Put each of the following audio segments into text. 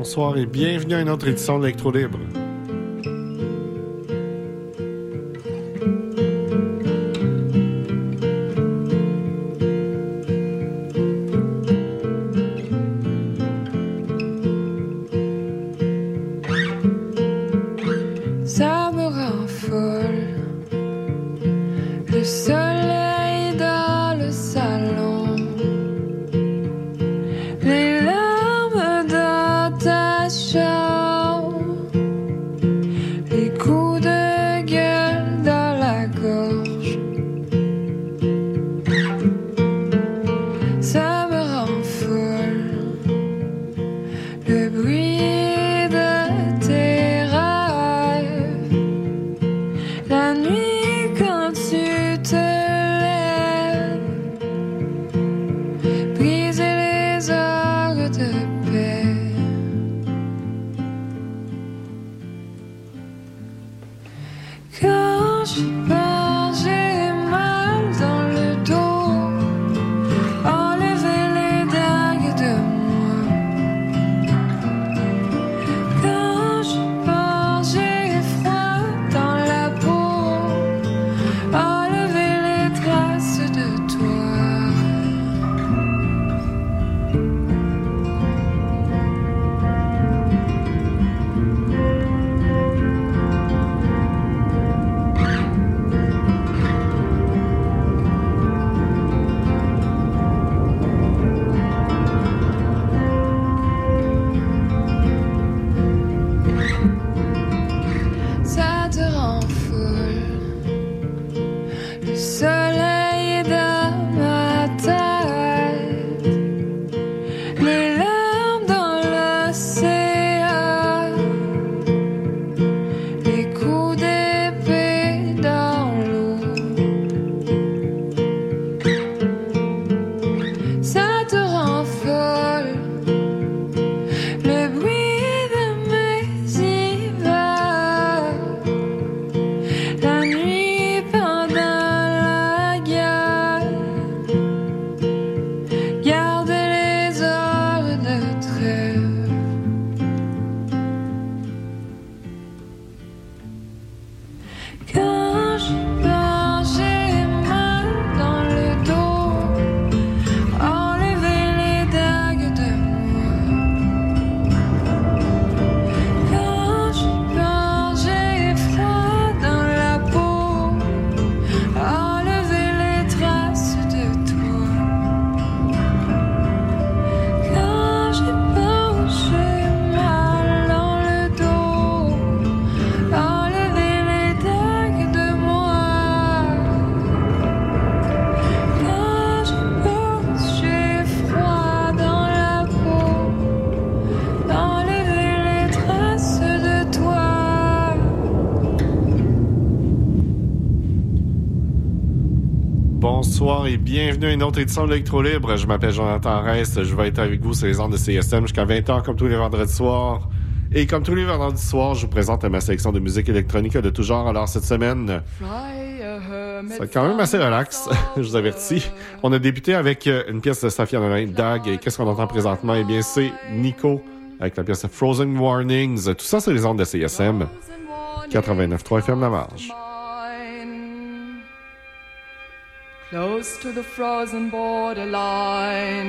Bonsoir et bienvenue à une autre édition de Libre. Bienvenue à une autre édition de l'Electro Libre. Je m'appelle Jonathan Rest. Je vais être avec vous sur les ondes de CSM jusqu'à 20h comme tous les vendredis soirs. Et comme tous les vendredis soirs, je vous présente ma sélection de musique électronique de tout genre. Alors cette semaine, c'est quand même assez relax, je vous avertis. On a débuté avec euh, une pièce de Safia Nolin, Dag. Et qu'est-ce qu'on entend présentement? Eh bien, c'est Nico avec la pièce Frozen Warnings. Tout ça, c'est les ondes de CSM. 89.3 FM La Marge. Close to the frozen borderline.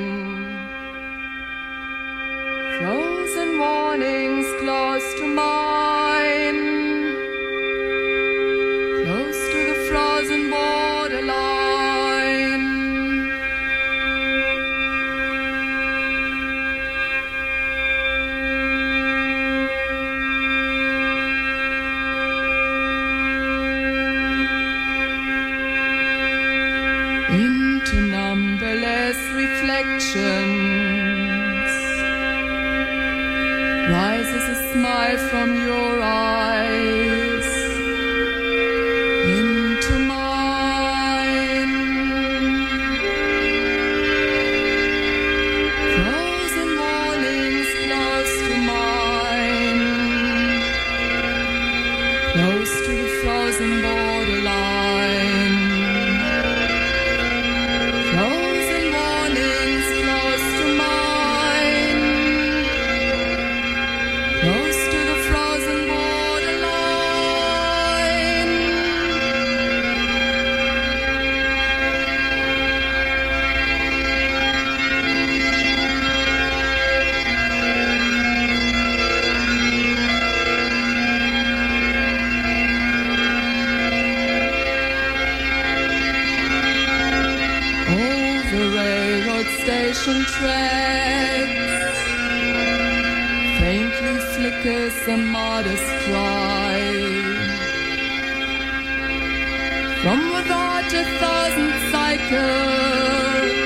Frozen warnings close to mine. Cry. From without a thousand cycles,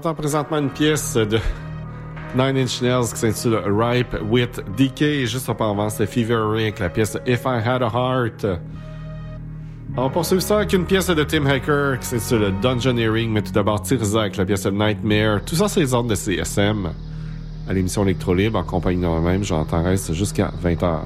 entend présentement une pièce de Nine Inch Nails qui s'intitule Ripe with DK. Et juste auparavant, c'est Fever avec la pièce If I Had a Heart. On poursuit ça avec une pièce de Tim Hacker qui s'intitule Dungeoneering, mais tout d'abord Tirza avec la pièce Nightmare. Tout ça, c'est les ordres de CSM à l'émission Electro Libre en compagnie de moi-même. J'entends reste jusqu'à 20h.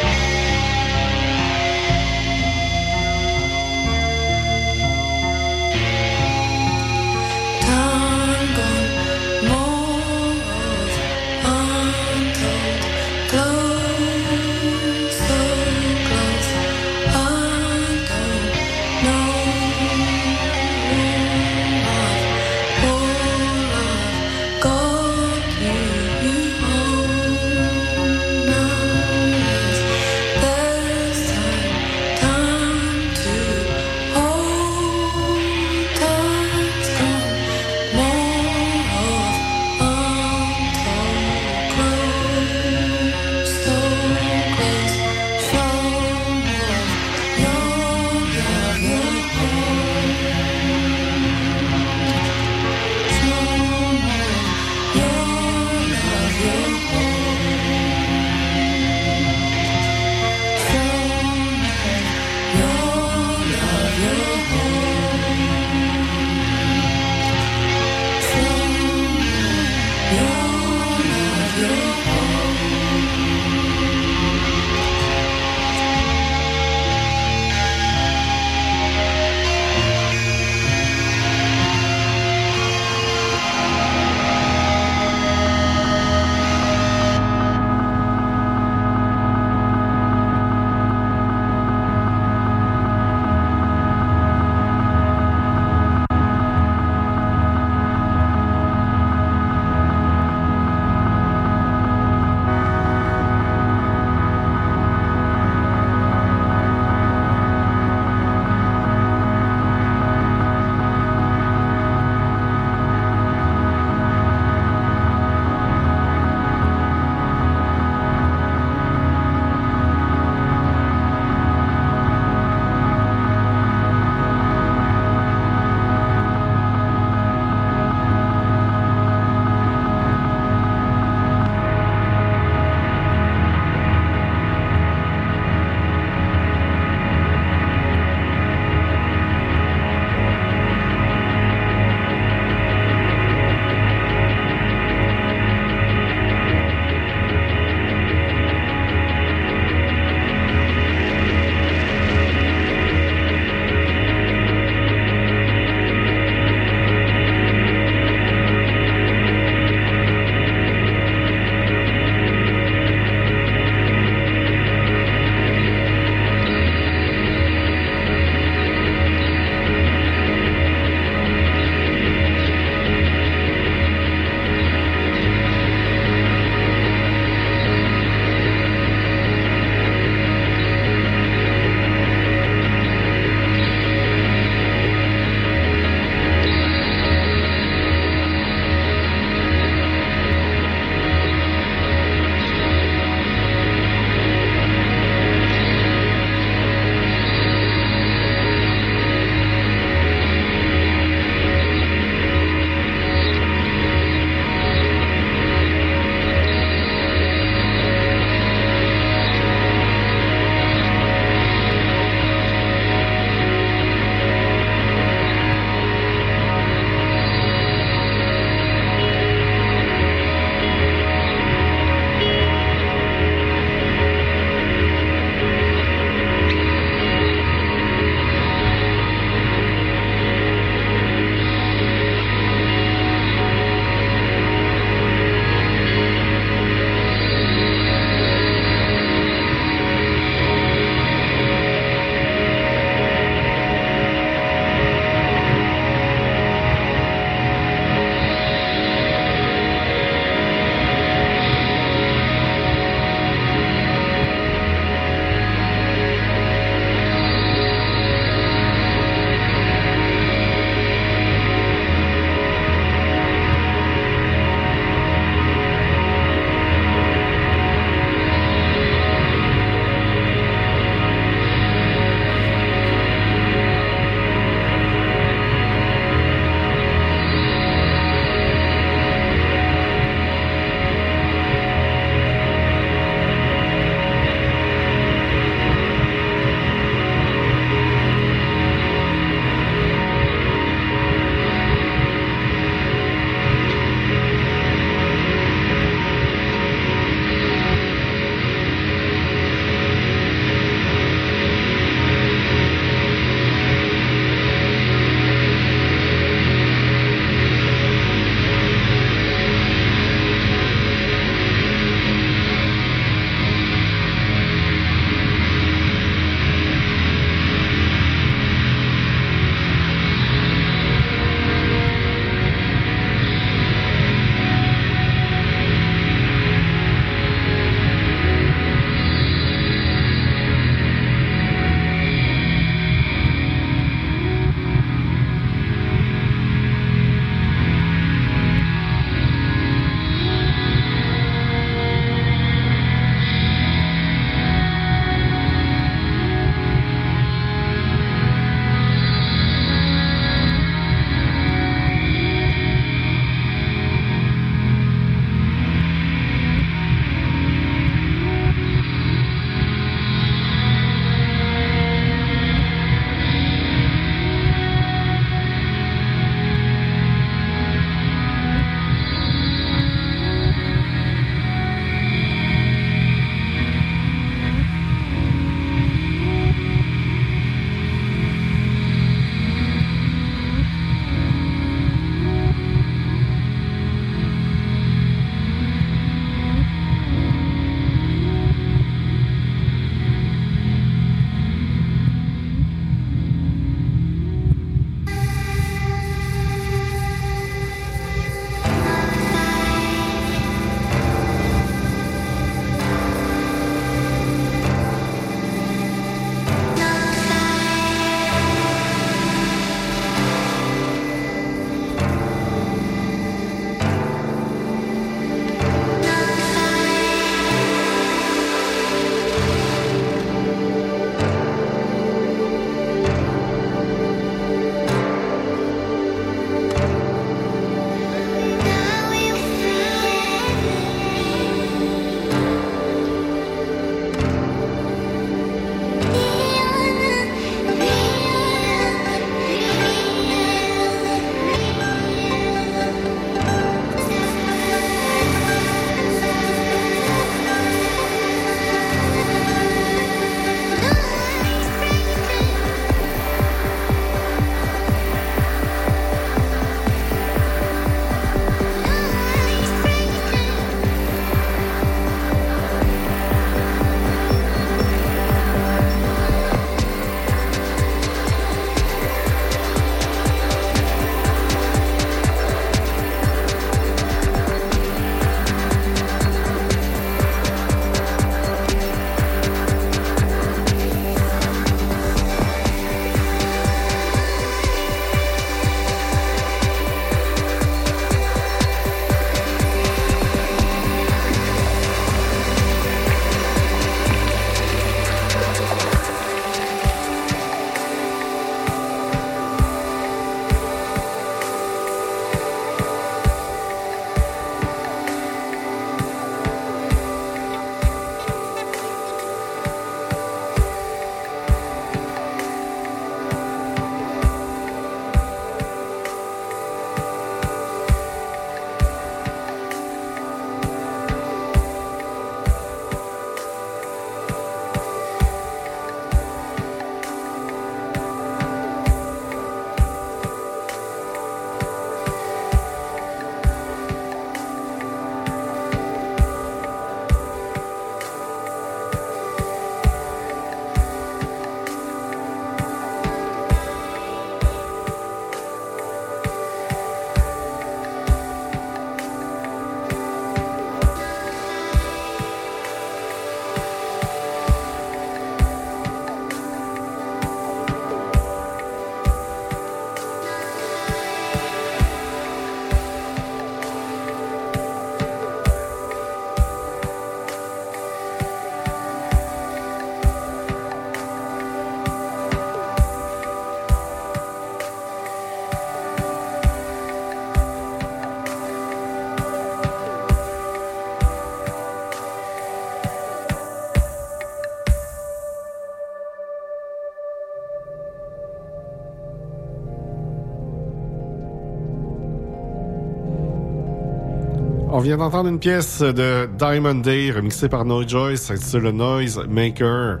On vient d'entendre une pièce de Diamond Day remixée par No Joyce, le Noise Maker.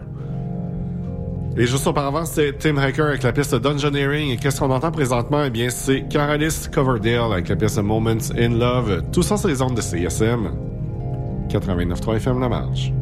Et juste auparavant, c'était Tim Hacker avec la pièce Dungeoneering. Et qu'est-ce qu'on entend présentement? Eh bien, c'est Caralis Coverdale avec la pièce Moments in Love. Tout ça, c'est les ondes de CSM. 89.3 FM La Marge.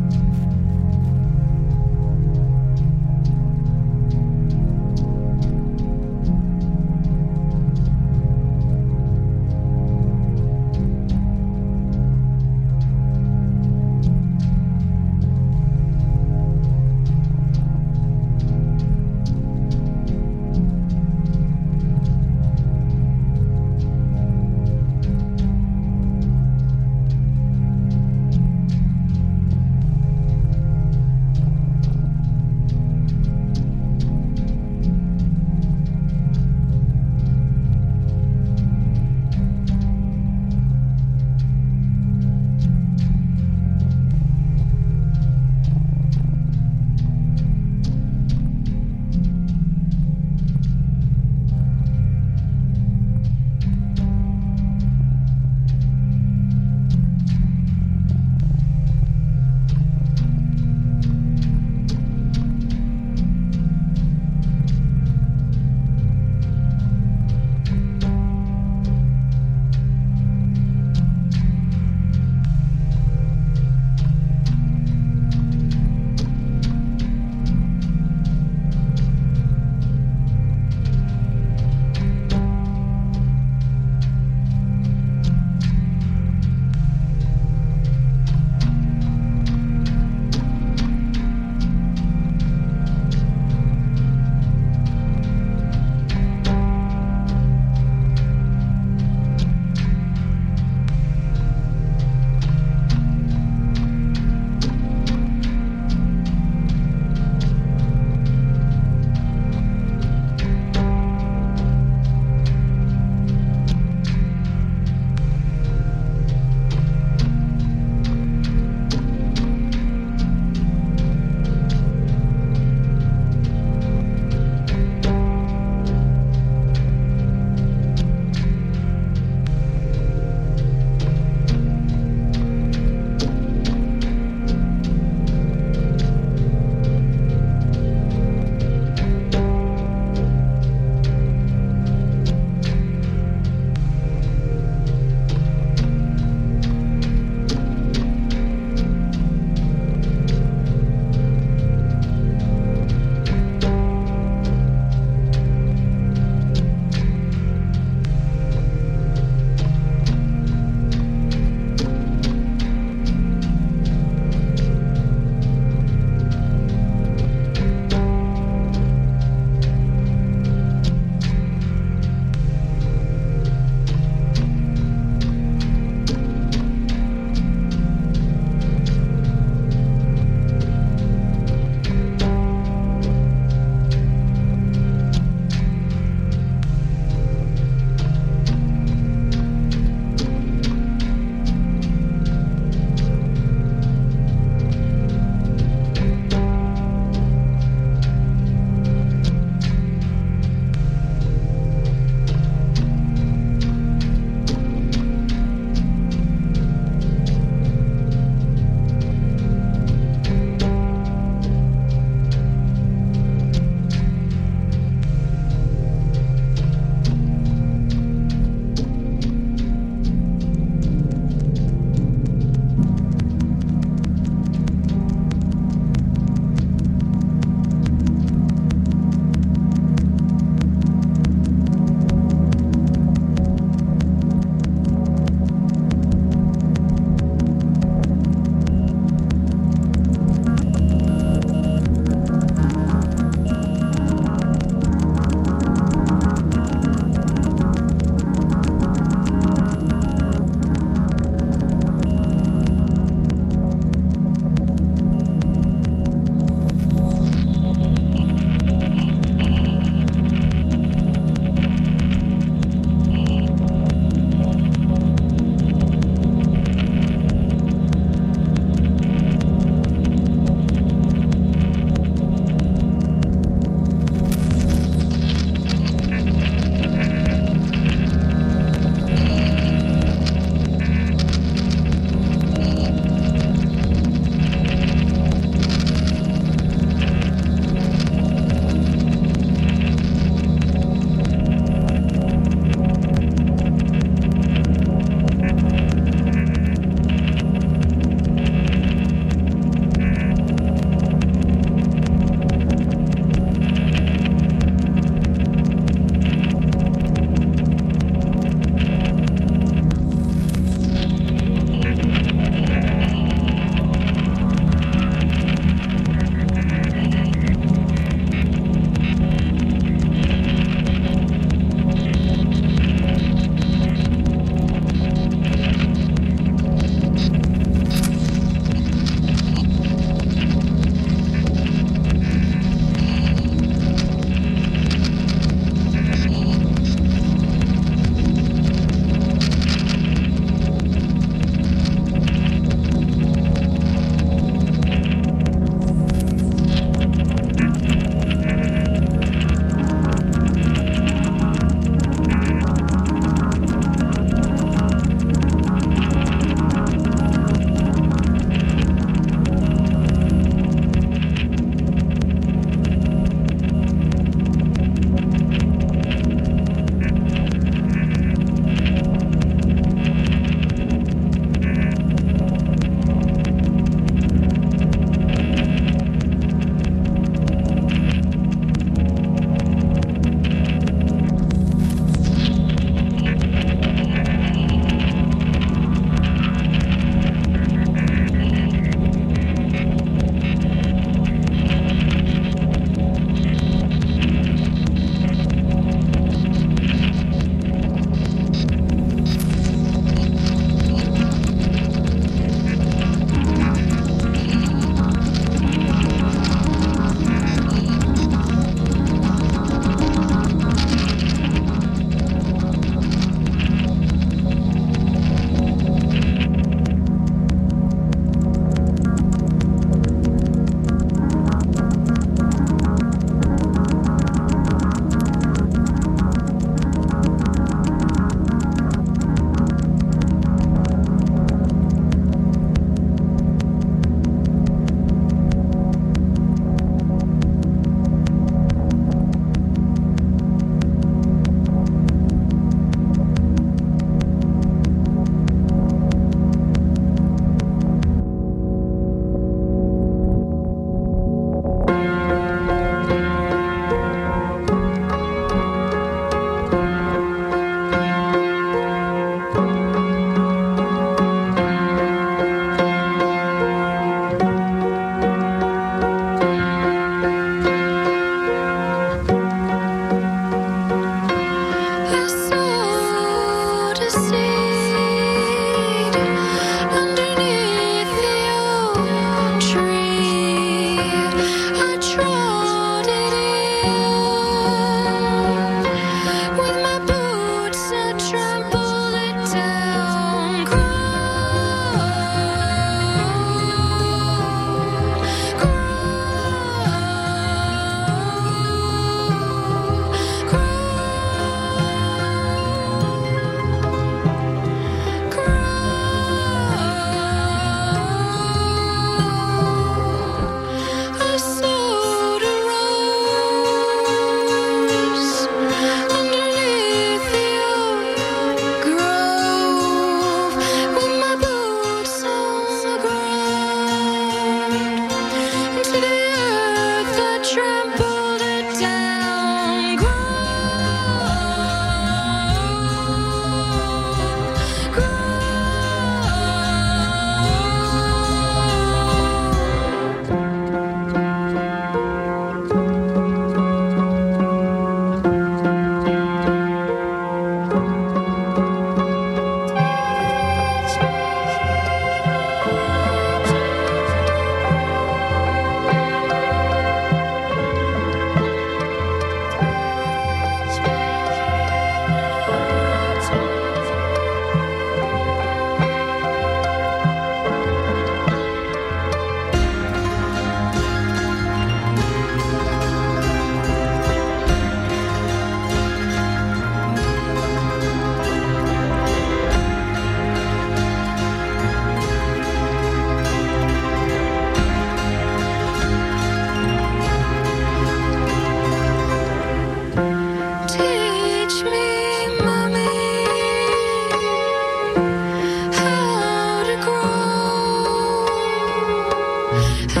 Hey.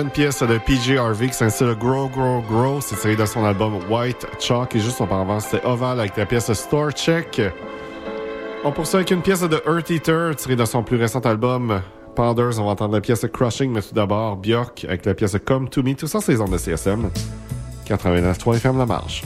Une pièce de PJ Harvey qui s'intitule Grow, Grow, Grow. C'est tiré de son album White Chalk. Et juste auparavant, c'était Oval avec la pièce Store Check. On poursuit avec une pièce de Earth Eater tirée de son plus récent album Panders. On va entendre la pièce Crushing, mais tout d'abord Björk avec la pièce Come to Me. Tout ça, c'est les ondes de CSM. 89.3 FM La Marge.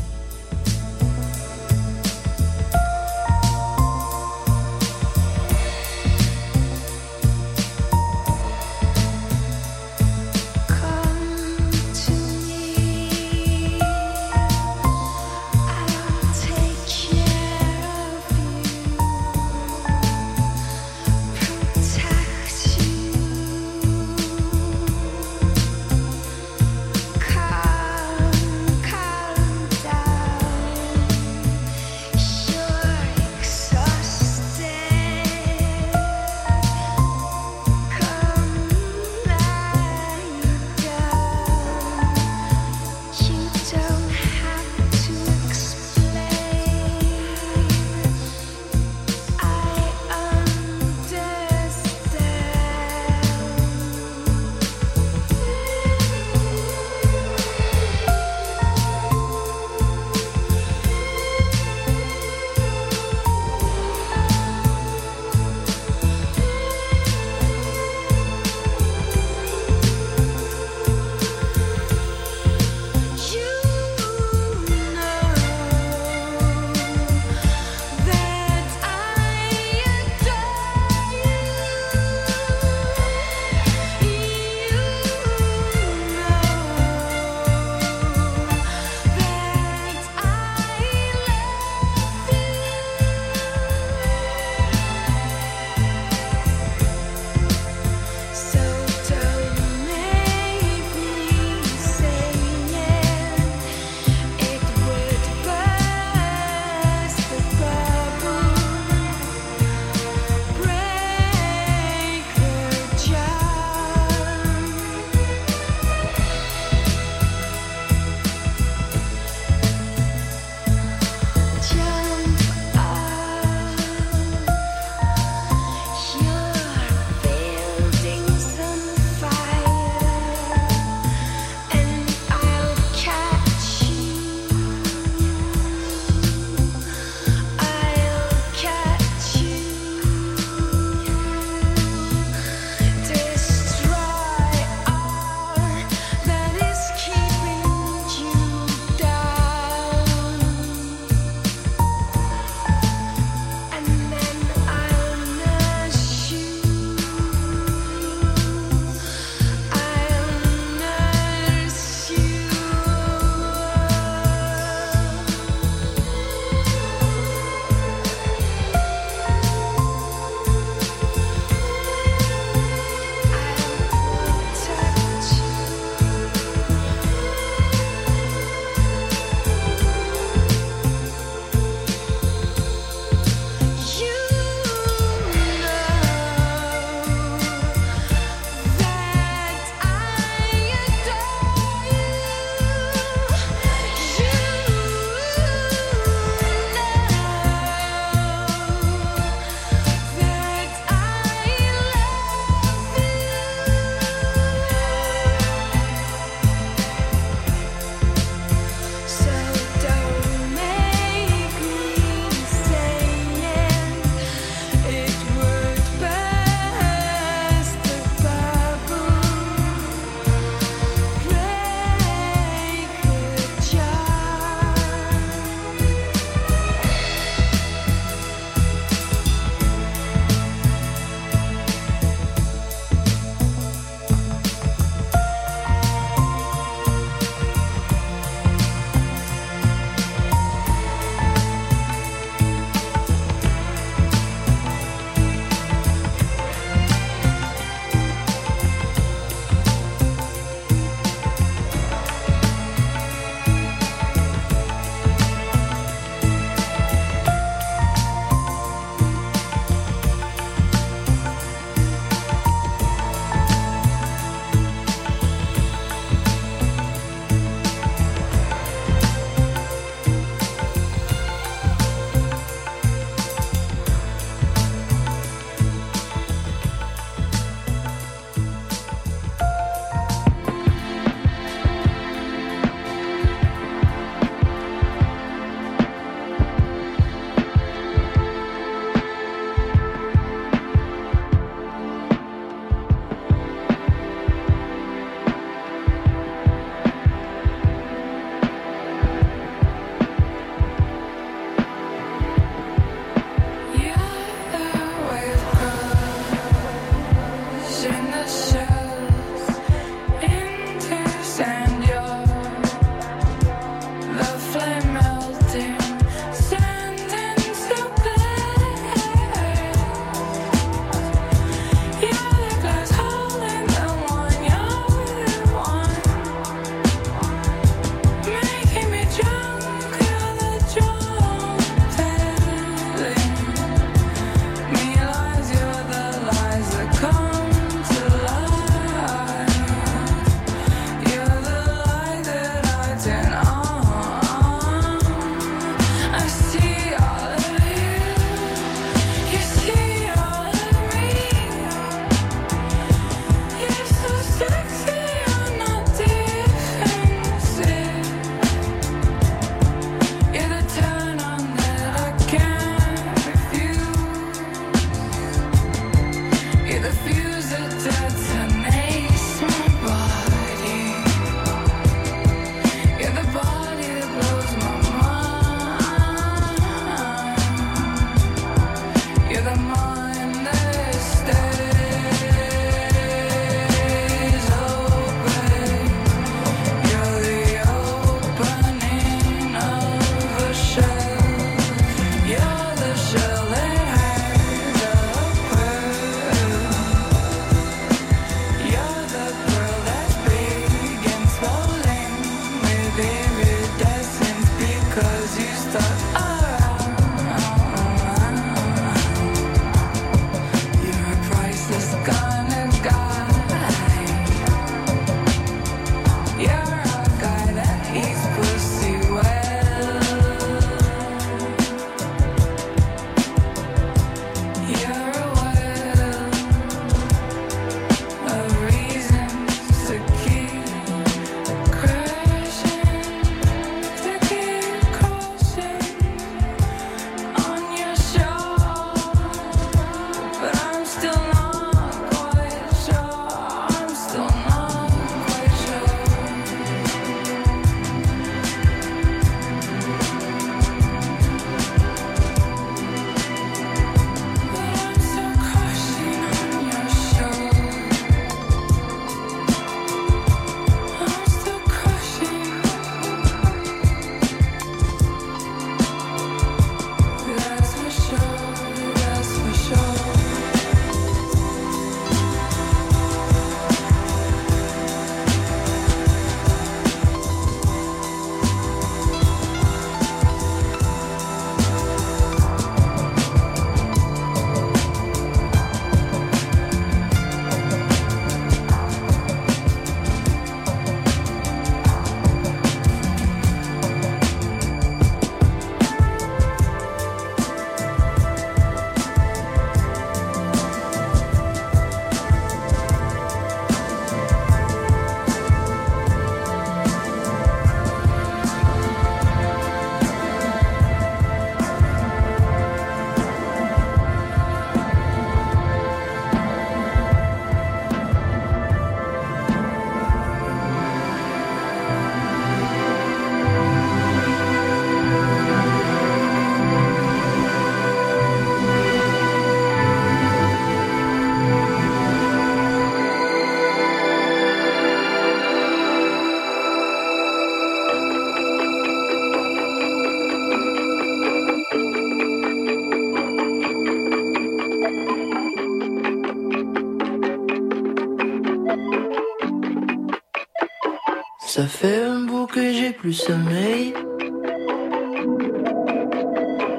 Ça fait un bout que j'ai plus sommeil.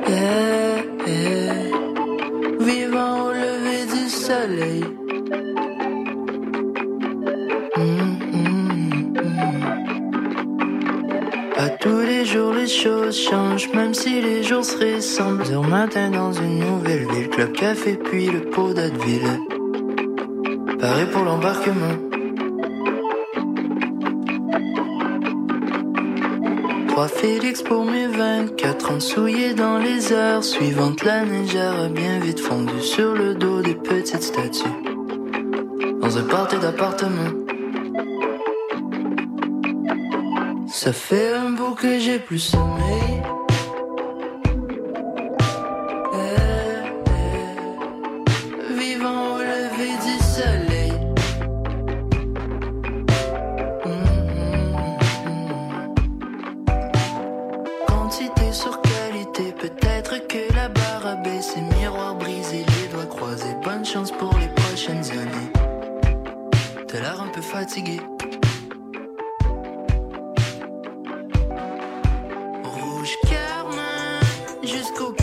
Eh, eh, vivant au lever du soleil. Mm, mm, mm. À tous les jours, les choses changent, même si les jours se ressemblent. Heure matin dans une nouvelle ville, club café puis le pot d'Adville. Pareil pour l'embarquement. Félix pour mes 24 ans souillés dans les heures suivantes. La neige a bien vite fondu sur le dos des petites statues. Dans un party d'appartement. Ça fait un bout que j'ai plus sommeil. Jusqu'au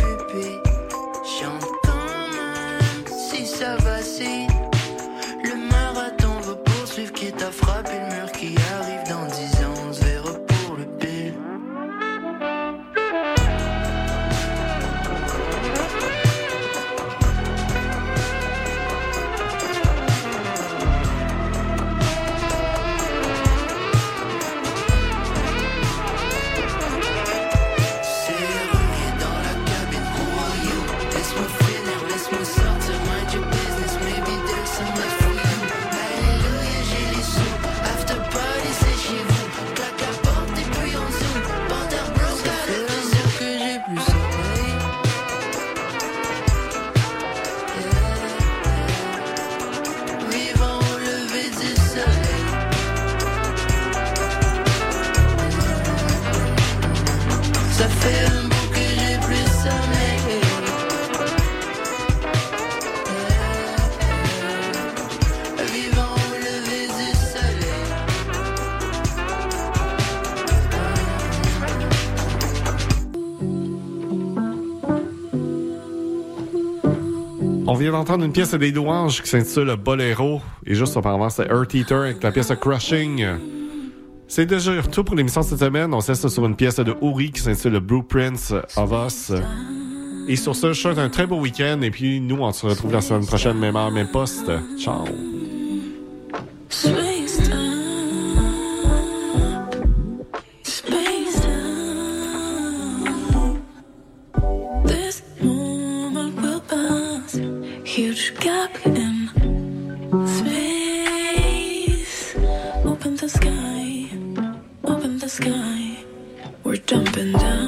vient d'entendre une pièce des Douanges qui s'intitule Bolero. Et juste auparavant, c'est Earth Eater avec la pièce Crushing. C'est déjà tout pour l'émission cette semaine. On cesse sur une pièce de Uri qui s'intitule Blueprints of Us. Et sur ce, je souhaite un très beau week-end. Et puis, nous, on se retrouve la semaine prochaine, même heure, même poste. Ciao. The sky, open the sky. We're jumping down.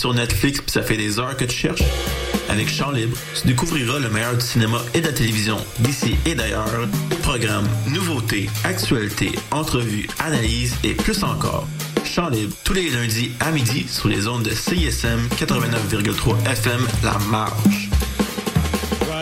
Sur Netflix pis ça fait des heures que tu cherches? Avec Chant Libre, tu découvriras le meilleur du cinéma et de la télévision d'ici et d'ailleurs. Programmes, nouveautés, actualités, entrevues, analyses et plus encore. Chant Libre, tous les lundis à midi sur les ondes de CISM 89,3 FM La Marge.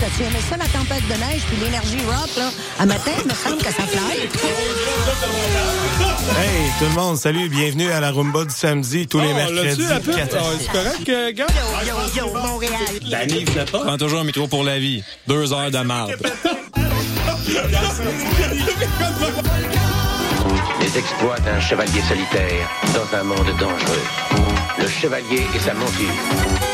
T'as-tu aimé ça, la tempête de neige puis l'énergie rock, là? À matin, il me semble que ça fly. Hey, tout le monde, salut, bienvenue à la Rumba du samedi, tous les Oh, mercredis. l'as-tu, la pub? 4 à 6. C'est correct, euh, gars? Yo, yo, Montréal. Prends toujours un micro pour la vie. Deux heures de marde. Les exploits d'un chevalier solitaire dans un monde dangereux. Le chevalier et sa monture.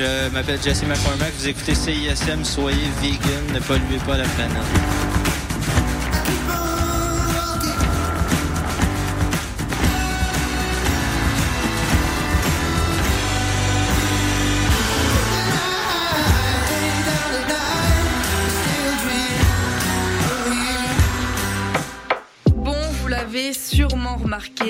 Je m'appelle Jesse McCormack, vous écoutez CISM, soyez vegan, ne polluez pas la planète.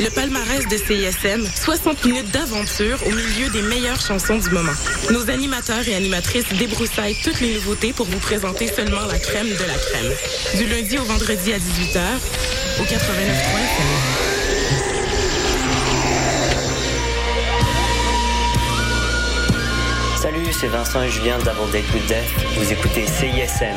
Le palmarès de CISM, 60 minutes d'aventure au milieu des meilleures chansons du moment. Nos animateurs et animatrices débroussaillent toutes les nouveautés pour vous présenter seulement la crème de la crème. Du lundi au vendredi à 18h, au 89.3 Salut, c'est Vincent et Julien d'Avant with Death. Vous écoutez CISM.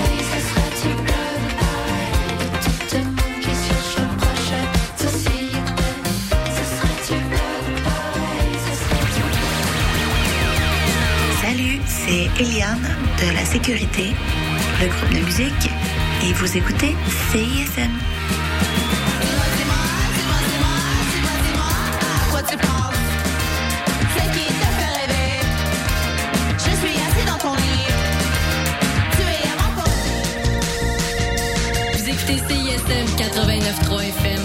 Eliane de La Sécurité, le groupe de musique, et vous écoutez CISM. CISM 89.3 FM.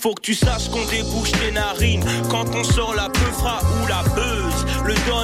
Faut que tu saches qu'on débouche tes narines. Quand on sort la peufra ou la don